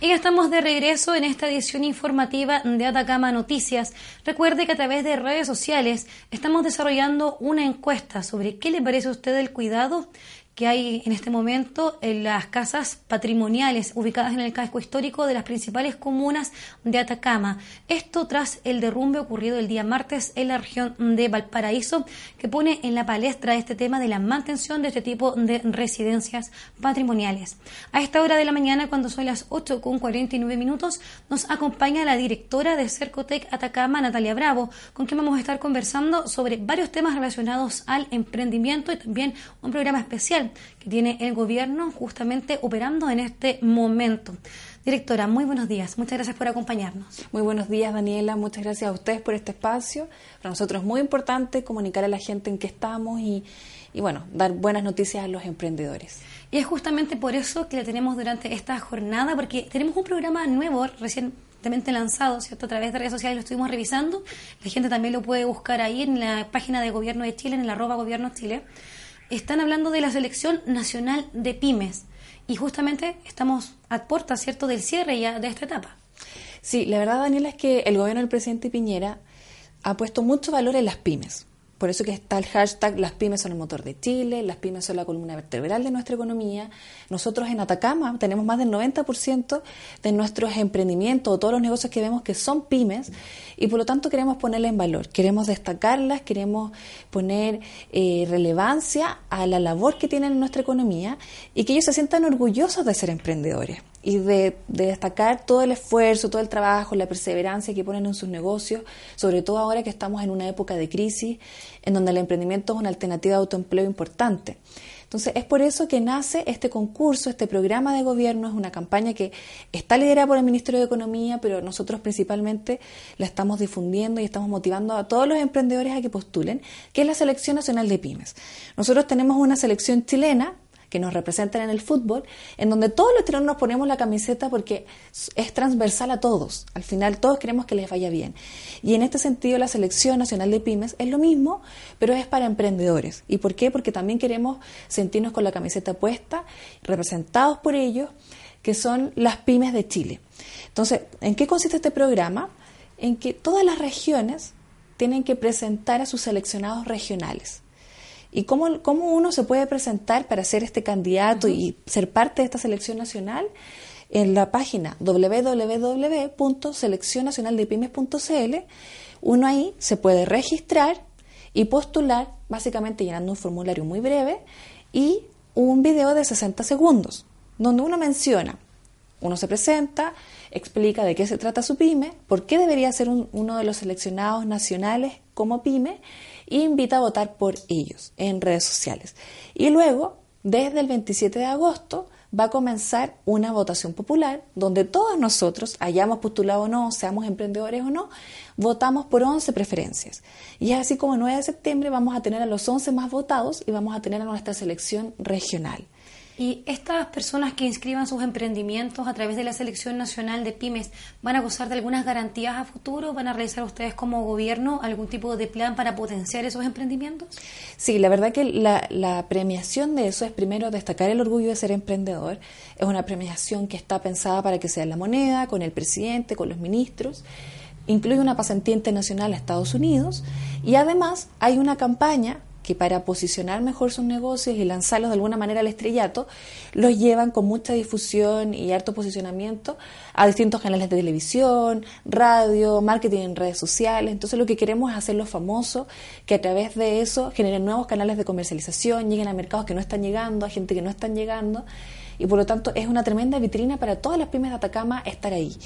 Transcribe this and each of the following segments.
y estamos de regreso en esta edición informativa de Atacama Noticias. Recuerde que a través de redes sociales estamos desarrollando una encuesta sobre qué le parece a usted el cuidado que hay en este momento en las casas patrimoniales ubicadas en el casco histórico de las principales comunas de Atacama. Esto tras el derrumbe ocurrido el día martes en la región de Valparaíso, que pone en la palestra este tema de la mantención de este tipo de residencias patrimoniales. A esta hora de la mañana, cuando son las 8 con 49 minutos, nos acompaña la directora de Cercotec Atacama, Natalia Bravo, con quien vamos a estar conversando sobre varios temas relacionados al emprendimiento y también un programa especial que tiene el gobierno justamente operando en este momento. Directora, muy buenos días. Muchas gracias por acompañarnos. Muy buenos días, Daniela. Muchas gracias a ustedes por este espacio. Para nosotros es muy importante comunicar a la gente en qué estamos y, y bueno, dar buenas noticias a los emprendedores. Y es justamente por eso que la tenemos durante esta jornada, porque tenemos un programa nuevo recientemente lanzado, ¿cierto? A través de redes sociales lo estuvimos revisando. La gente también lo puede buscar ahí en la página de Gobierno de Chile, en el arroba Gobierno Chile están hablando de la selección nacional de pymes y justamente estamos a puerta, ¿cierto?, del cierre ya de esta etapa. Sí, la verdad, Daniela, es que el gobierno del presidente Piñera ha puesto mucho valor en las pymes. Por eso que está el hashtag Las pymes son el motor de Chile, las pymes son la columna vertebral de nuestra economía. Nosotros en Atacama tenemos más del 90% de nuestros emprendimientos o todos los negocios que vemos que son pymes y por lo tanto queremos ponerlas en valor, queremos destacarlas, queremos poner eh, relevancia a la labor que tienen en nuestra economía y que ellos se sientan orgullosos de ser emprendedores y de, destacar todo el esfuerzo, todo el trabajo, la perseverancia que ponen en sus negocios, sobre todo ahora que estamos en una época de crisis en donde el emprendimiento es una alternativa de autoempleo importante. Entonces, es por eso que nace este concurso, este programa de gobierno, es una campaña que está liderada por el Ministerio de Economía, pero nosotros principalmente la estamos difundiendo y estamos motivando a todos los emprendedores a que postulen, que es la Selección Nacional de Pymes. Nosotros tenemos una selección chilena que nos representan en el fútbol, en donde todos los chilenos nos ponemos la camiseta porque es transversal a todos. Al final todos queremos que les vaya bien. Y en este sentido la Selección Nacional de Pymes es lo mismo, pero es para emprendedores. ¿Y por qué? Porque también queremos sentirnos con la camiseta puesta, representados por ellos, que son las pymes de Chile. Entonces, ¿en qué consiste este programa? En que todas las regiones tienen que presentar a sus seleccionados regionales. ¿Y cómo, uno se puede presentar para ser este candidato y ser parte de esta selección nacional? En la página www.seleccionnacionaldepymes.cl, uno ahí se puede registrar y postular, básicamente llenando un formulario muy breve y un video de 60 segundos, donde uno menciona, uno se presenta, explica de qué se trata su pyme, por qué debería ser uno de los seleccionados nacionales como pyme invita a votar por ellos en redes sociales. Y luego, desde el 27 de agosto, va a comenzar una votación popular donde todos nosotros, hayamos postulado o no, seamos emprendedores o no, votamos por 11 preferencias. Y es así como el 9 de septiembre vamos a tener a los 11 más votados y vamos a tener a nuestra selección regional. Y estas personas que inscriban sus emprendimientos a través de la Selección Nacional de Pymes, ¿van a gozar de algunas garantías a futuro? ¿Van a realizar ustedes como gobierno algún tipo de plan para potenciar esos emprendimientos? Sí, la verdad que la, premiación de eso es primero destacar el orgullo de ser emprendedor. Es una premiación que está pensada para que sea la moneda, con el presidente, con los ministros incluye una pasantía internacional a Estados Unidos y además hay una campaña que para posicionar mejor sus negocios y lanzarlos de alguna manera al estrellato, los llevan con mucha difusión y harto posicionamiento a distintos canales de televisión, radio, marketing en redes sociales. Entonces lo que queremos es hacerlos famosos, que a través de eso generen nuevos canales de comercialización, lleguen a mercados que no están llegando, a gente que no están llegando y por lo tanto es una tremenda vitrina para todas las pymes de Atacama estar ahí.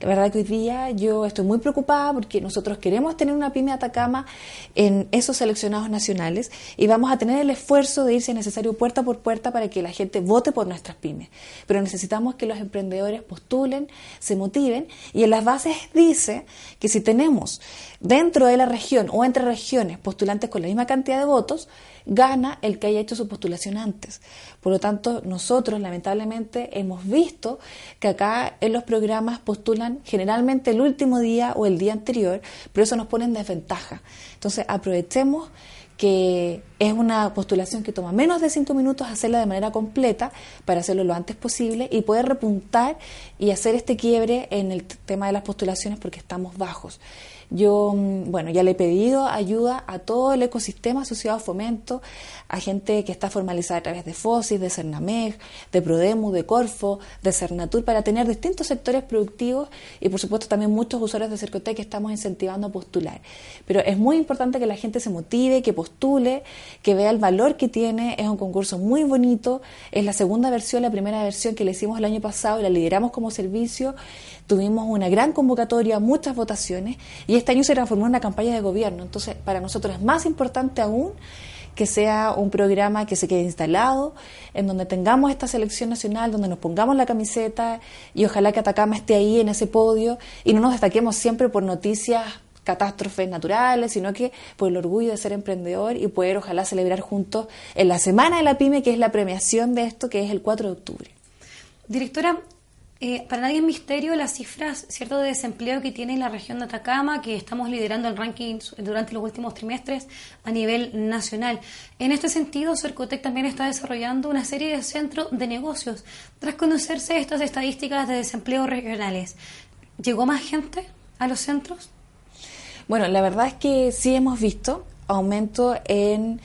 La verdad que hoy día yo estoy muy preocupada porque nosotros queremos tener una pyme de Atacama en esos seleccionados nacionales y vamos a tener el esfuerzo de ir, si es necesario, puerta por puerta para que la gente vote por nuestras pymes. Pero necesitamos que los emprendedores postulen, se motiven y en las bases dice que si tenemos dentro de la región o entre regiones postulantes con la misma cantidad de votos, gana el que haya hecho su postulación antes. Por lo tanto, nosotros lamentablemente hemos visto que acá en los programas postulan generalmente el último día o el día anterior, pero eso nos pone en desventaja. Entonces, aprovechemos que es una postulación que toma menos de cinco minutos hacerla de manera completa para hacerlo lo antes posible y poder repuntar y hacer este quiebre en el tema de las postulaciones porque estamos bajos. Yo, mm, bueno, ya le he pedido ayuda a todo el ecosistema asociado a fomento, a gente que está formalizada a través de FOSIS, de CERNAMEG, de PRODEMU, de Corfo, de CERNATUR, para tener distintos sectores productivos y, por supuesto, también muchos usuarios de Cercotec que estamos incentivando a postular. Pero es muy importante que la gente se motive, que postule, que vea el valor que tiene. Es un concurso muy bonito. Es la segunda versión, la primera versión que le hicimos el año pasado y la lideramos como servicio tuvimos una gran convocatoria, muchas votaciones y este año se transformó en una campaña de gobierno. Entonces, para nosotros es más importante aún que sea un programa que se quede instalado, en donde tengamos esta selección nacional, donde nos pongamos la camiseta y ojalá que Atacama esté ahí en ese podio y no nos destaquemos siempre por noticias catástrofes naturales, sino que por el orgullo de ser emprendedor y poder ojalá celebrar juntos en la Semana de la Pyme, que es la premiación de esto, que es el 4 de octubre. Directora, eh, para nadie es misterio las cifras cierto de desempleo que tiene la región de Atacama, que estamos liderando el ranking durante los últimos trimestres a nivel nacional. En este sentido, Cercotec también está desarrollando una serie de centros de negocios tras conocerse estas estadísticas de desempleo regionales. ¿Llegó más gente a los centros? Bueno, la verdad es que sí hemos visto aumento en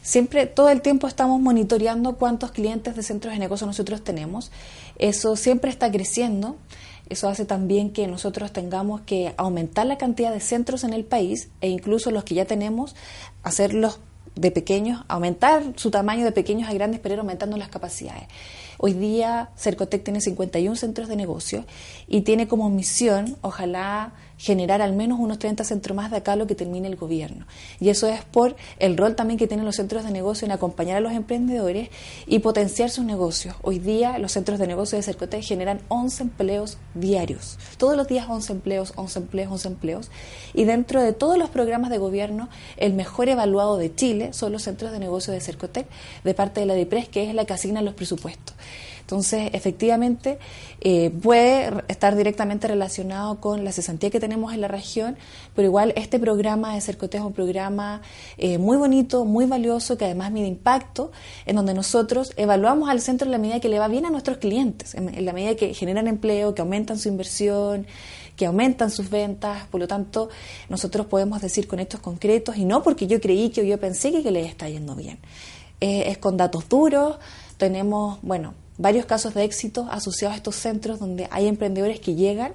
siempre todo el tiempo estamos monitoreando cuántos clientes de centros de negocio nosotros tenemos eso siempre está creciendo. Eso hace también que nosotros tengamos que aumentar la cantidad de centros en el país e incluso los que ya tenemos, hacerlos de pequeños, aumentar su tamaño de pequeños a grandes, pero ir aumentando las capacidades. Hoy día Cercotec tiene 51 centros de negocio y tiene como misión, ojalá generar al menos unos 30 centros más de acá lo que termine el gobierno. Y eso es por el rol también que tienen los centros de negocio en acompañar a los emprendedores y potenciar sus negocios. Hoy día los centros de negocio de Cercotec generan 11 empleos diarios. Todos los días 11 empleos, 11 empleos, 11 empleos. Y dentro de todos los programas de gobierno, el mejor evaluado de Chile son los centros de negocio de Cercotec de parte de la DIPRES, que es la que asigna los presupuestos. Entonces, efectivamente, eh, puede estar directamente relacionado con la cesantía que tenemos en la región, pero igual este programa de Cercotejo es un programa eh, muy bonito, muy valioso, que además mide impacto, en donde nosotros evaluamos al centro en la medida que le va bien a nuestros clientes, en, la medida que generan empleo, que aumentan su inversión, que aumentan sus ventas, por lo tanto, nosotros podemos decir con estos concretos, y no porque yo creí que yo pensé que, les está yendo bien. Eh, es con datos duros, tenemos, bueno, varios casos de éxito asociados a estos centros donde hay emprendedores que llegan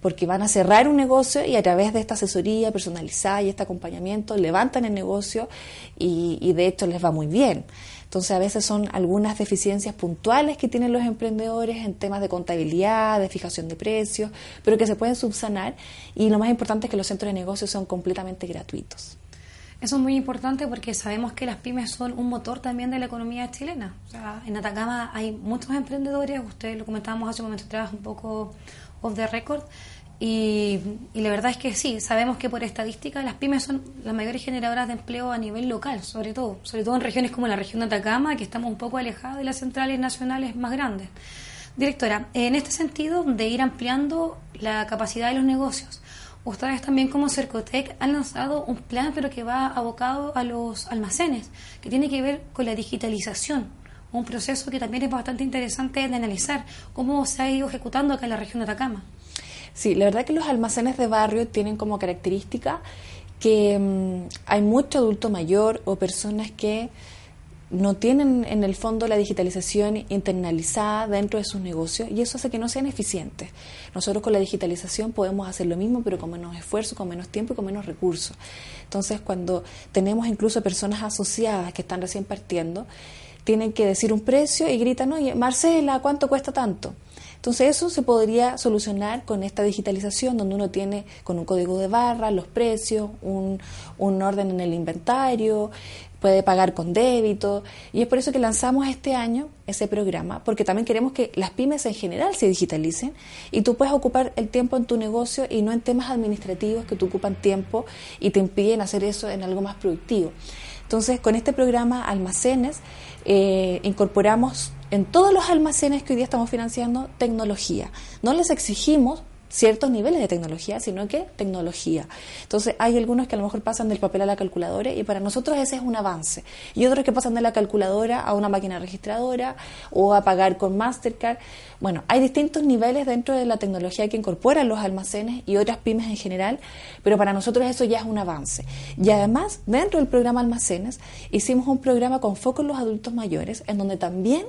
porque van a cerrar un negocio y a través de esta asesoría personalizada y este acompañamiento levantan el negocio y, de hecho les va muy bien. Entonces a veces son algunas deficiencias puntuales que tienen los emprendedores en temas de contabilidad, de fijación de precios, pero que se pueden subsanar y lo más importante es que los centros de negocio son completamente gratuitos. Eso es muy importante porque sabemos que las pymes son un motor también de la economía chilena. O sea, en Atacama hay muchos emprendedores, ustedes lo comentábamos hace un momento atrás, un poco off the record, y, la verdad es que sí, sabemos que por estadística las pymes son las mayores generadoras de empleo a nivel local, sobre todo, sobre todo en regiones como la región de Atacama, que estamos un poco alejados de las centrales nacionales más grandes. Directora, en este sentido de ir ampliando la capacidad de los negocios, Ustedes también como Cercotec han lanzado un plan pero que va abocado a los almacenes, que tiene que ver con la digitalización, un proceso que también es bastante interesante de analizar cómo se ha ido ejecutando acá en la región de Atacama. Sí, la verdad que los almacenes de barrio tienen como característica que mm, hay mucho adulto mayor o personas que no tienen en el fondo la digitalización internalizada dentro de sus negocios y eso hace que no sean eficientes. Nosotros con la digitalización podemos hacer lo mismo pero con menos esfuerzo, con menos tiempo y con menos recursos. Entonces cuando tenemos incluso personas asociadas que están recién partiendo, tienen que decir un precio y gritan, oye, Marcela, ¿cuánto cuesta tanto? Entonces eso se podría solucionar con esta digitalización donde uno tiene con un código de barra los precios, un, un orden en el inventario, puede pagar con débito y es por eso que lanzamos este año ese programa, porque también queremos que las pymes en general se digitalicen y tú puedes ocupar el tiempo en tu negocio y no en temas administrativos que te ocupan tiempo y te impiden hacer eso en algo más productivo. Entonces, con este programa Almacenes, eh, incorporamos en todos los almacenes que hoy día estamos financiando tecnología. No les exigimos ciertos niveles de tecnología, sino que tecnología. Entonces, hay algunos que a lo mejor pasan del papel a la calculadora y para nosotros ese es un avance. Y otros que pasan de la calculadora a una máquina registradora o a pagar con Mastercard. Bueno, hay distintos niveles dentro de la tecnología que incorporan los almacenes y otras pymes en general, pero para nosotros eso ya es un avance. Y además, dentro del programa Almacenes, hicimos un programa con foco en los adultos mayores, en donde también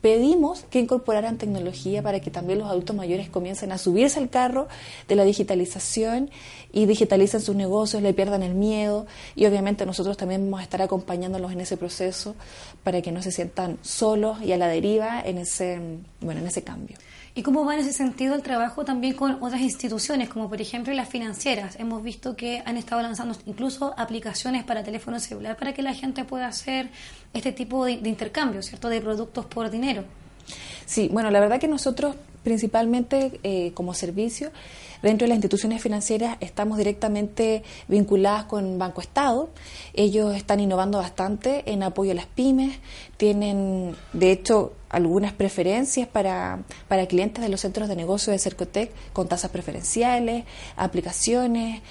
pedimos que incorporaran tecnología para que también los adultos mayores comiencen a subirse al carro de la digitalización y digitalicen sus negocios, le pierdan el miedo y obviamente nosotros también vamos a estar acompañándolos en ese proceso para que no se sientan solos y a la deriva en ese, bueno, en ese cambio. ¿Y cómo va en ese sentido el trabajo también con otras instituciones, como por ejemplo las financieras? Hemos visto que han estado lanzando incluso aplicaciones para teléfono celular para que la gente pueda hacer este tipo de, intercambio, ¿cierto?, de productos por dinero. Sí, bueno, la verdad que nosotros principalmente eh, como servicio Dentro de las instituciones financieras estamos directamente vinculadas con Banco Estado. Ellos están innovando bastante en apoyo a las pymes. Tienen, de hecho, algunas preferencias para, para clientes de los centros de negocio de Cercotec con tasas preferenciales, aplicaciones.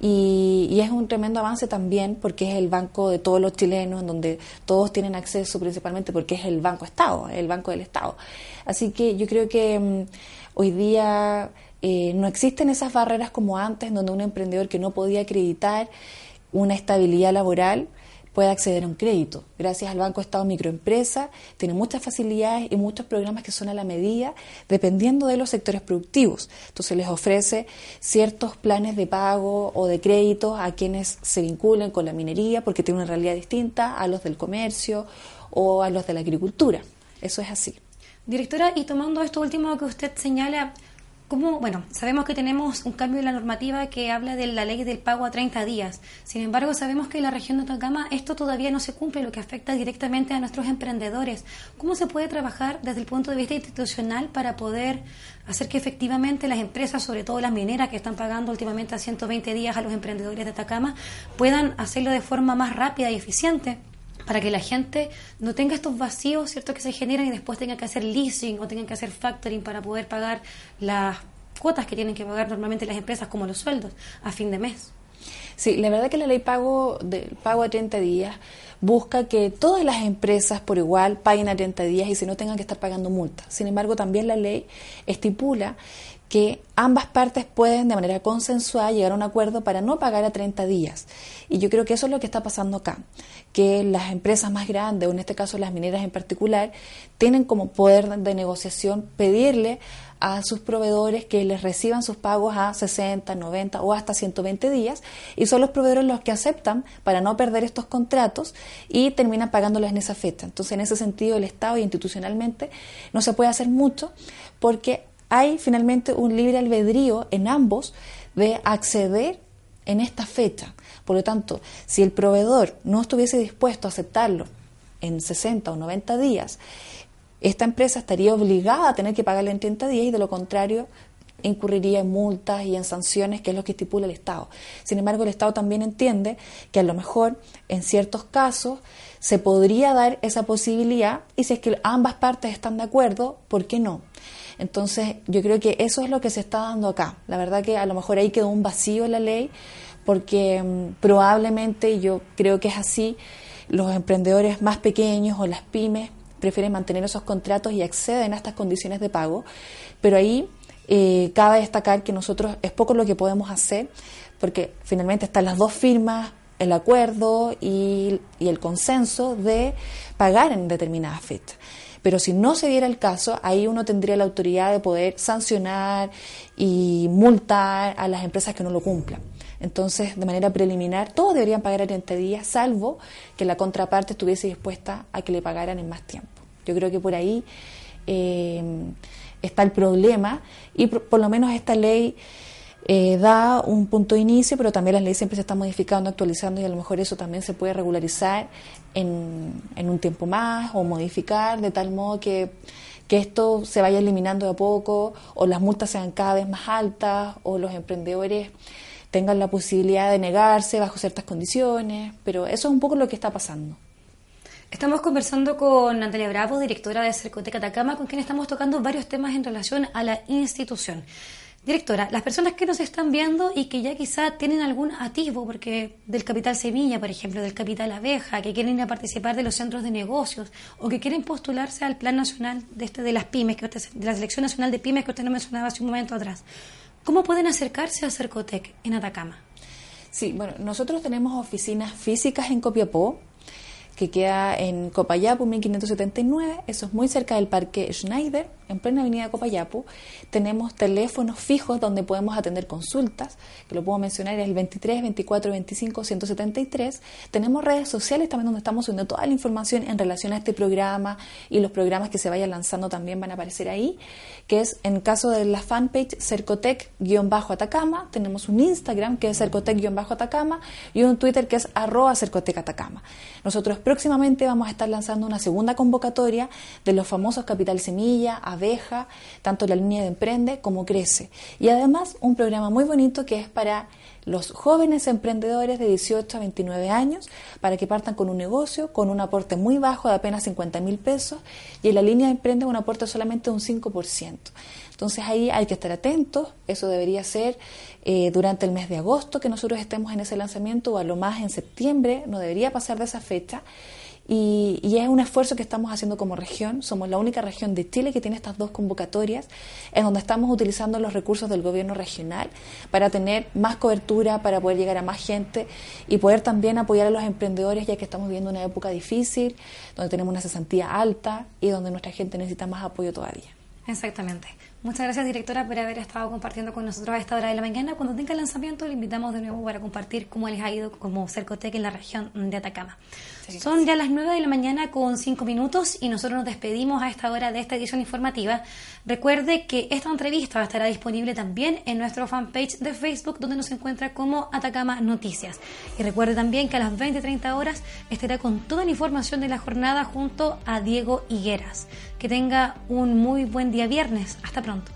Y, y, es un tremendo avance también porque es el banco de todos los chilenos, en donde todos tienen acceso principalmente porque es el Banco Estado, el Banco del Estado. Así que yo creo que mm, hoy día eh, no existen esas barreras como antes, donde un emprendedor que no podía acreditar una estabilidad laboral puede acceder a un crédito. Gracias al Banco Estado Microempresa, tiene muchas facilidades y muchos programas que son a la medida, dependiendo de los sectores productivos. Entonces les ofrece ciertos planes de pago o de créditos a quienes se vinculen con la minería, porque tiene una realidad distinta a los del comercio o a los de la agricultura. Eso es así. Directora, y tomando esto último que usted señala, bueno, sabemos que tenemos un cambio en la normativa que habla de la ley del pago a 30 días. Sin embargo, sabemos que en la región de Atacama esto todavía no se cumple, lo que afecta directamente a nuestros emprendedores. ¿Cómo se puede trabajar desde el punto de vista institucional para poder hacer que efectivamente las empresas, sobre todo las mineras que están pagando últimamente a 120 días a los emprendedores de Atacama, puedan hacerlo de forma más rápida y eficiente? Para que la gente no tenga estos vacíos, ¿cierto?, que se generan y después tenga que hacer leasing o tenga que hacer factoring para poder pagar las cuotas que tienen que pagar normalmente las empresas, como los sueldos, a fin de mes. Sí, la verdad que la ley pago del pago a 30 días busca que todas las empresas por igual paguen a 30 días y si no tengan que estar pagando multas. Sin embargo, también la ley estipula que ambas partes pueden de manera consensuada llegar a un acuerdo para no pagar a 30 días. Y yo creo que eso es lo que está pasando acá, que las empresas más grandes, o en este caso las mineras en particular, tienen como poder de negociación pedirle a sus proveedores que les reciban sus pagos a 60, 90 o hasta 120 días y son los proveedores los que aceptan para no perder estos contratos y terminan pagándoles en esa fecha. Entonces, en ese sentido, el Estado y institucionalmente no se puede hacer mucho porque hay finalmente un libre albedrío en ambos de acceder en esta fecha. Por lo tanto, si el proveedor no estuviese dispuesto a aceptarlo en 60 o 90 días, esta empresa estaría obligada a tener que pagarle en 30 días y de lo contrario incurriría en multas y en sanciones, que es lo que estipula el Estado. Sin embargo, el Estado también entiende que a lo mejor en ciertos casos se podría dar esa posibilidad y si es que ambas partes están de acuerdo, ¿por qué no? Entonces, yo creo que eso es lo que se está dando acá. La verdad que a lo mejor ahí quedó un vacío en la ley, porque mm, probablemente yo creo que es así, los emprendedores más pequeños o las pymes prefieren mantener esos contratos y acceden a estas condiciones de pago, pero ahí eh, cabe destacar que nosotros es poco lo que podemos hacer, porque finalmente están las dos firmas, el acuerdo y, el consenso de pagar en determinada fecha. Pero si no se diera el caso, ahí uno tendría la autoridad de poder sancionar y multar a las empresas que no lo cumplan. Entonces, de manera preliminar, todos deberían pagar en 30 días, salvo que la contraparte estuviese dispuesta a que le pagaran en más tiempo. Yo creo que por ahí eh, está el problema y por, lo menos esta ley eh, da un punto de inicio, pero también las leyes siempre se están modificando, actualizando y a lo mejor eso también se puede regularizar en, en un tiempo más o modificar de tal modo que, que esto se vaya eliminando de a poco o las multas sean cada vez más altas o los emprendedores tengan la posibilidad de negarse bajo ciertas condiciones, pero eso es un poco lo que está pasando. Estamos conversando con Natalia Bravo, directora de Cercoteca Atacama, con quien estamos tocando varios temas en relación a la institución. Directora, las personas que nos están viendo y que ya quizá tienen algún atisbo, porque del capital semilla, por ejemplo, del capital abeja, que quieren ir a participar de los centros de negocios o que quieren postularse al plan nacional de este de las pymes, que de la selección nacional de pymes que usted nos mencionaba hace un momento atrás, ¿cómo pueden acercarse a Cercotec en Atacama? Sí, bueno, nosotros tenemos oficinas físicas en Copiapó, que queda en Copayapo 1579, eso es muy cerca del Parque Schneider, en plena avenida Copayapo. Tenemos teléfonos fijos donde podemos atender consultas, que lo puedo mencionar, es el 23 24 25 173. Tenemos redes sociales también donde estamos subiendo toda la información en relación a este programa y los programas que se vayan lanzando también van a aparecer ahí, que es en caso de la fanpage Cercotec-Atacama, tenemos un Instagram que es Cercotec-Atacama y un Twitter que es arroba Cercotec-Atacama. Nosotros próximamente vamos a estar lanzando una segunda convocatoria de los famosos Capital Semilla, Abeja, tanto la línea de Emprende como Crece. Y además un programa muy bonito que es para los jóvenes emprendedores de 18 a 29 años para que partan con un negocio con un aporte muy bajo de apenas 50 mil pesos y en la línea de emprende un aporte solamente de un 5%. Entonces ahí hay que estar atentos, eso debería ser eh, durante el mes de agosto que nosotros estemos en ese lanzamiento o a lo más en septiembre, no debería pasar de esa fecha. Y, es un esfuerzo que estamos haciendo como región. Somos la única región de Chile que tiene estas dos convocatorias, en donde estamos utilizando los recursos del gobierno regional para tener más cobertura, para poder llegar a más gente y poder también apoyar a los emprendedores, ya que estamos viviendo una época difícil, donde tenemos una cesantía alta y donde nuestra gente necesita más apoyo todavía. Exactamente. Muchas gracias, directora, por haber estado compartiendo con nosotros a esta hora de la mañana. Cuando tenga el lanzamiento, le invitamos de nuevo para compartir cómo les ha ido como Cercotec en la región de Atacama. Son ya las 9 de la mañana con 5 minutos y nosotros nos despedimos a esta hora de esta edición informativa. Recuerde que esta entrevista estará disponible también en nuestro fanpage de Facebook, donde nos encuentra como Atacama Noticias. Y recuerde también que a las 20.30 horas estará con toda la información de la jornada junto a Diego Higueras. Que tenga un muy buen día viernes. Hasta pronto.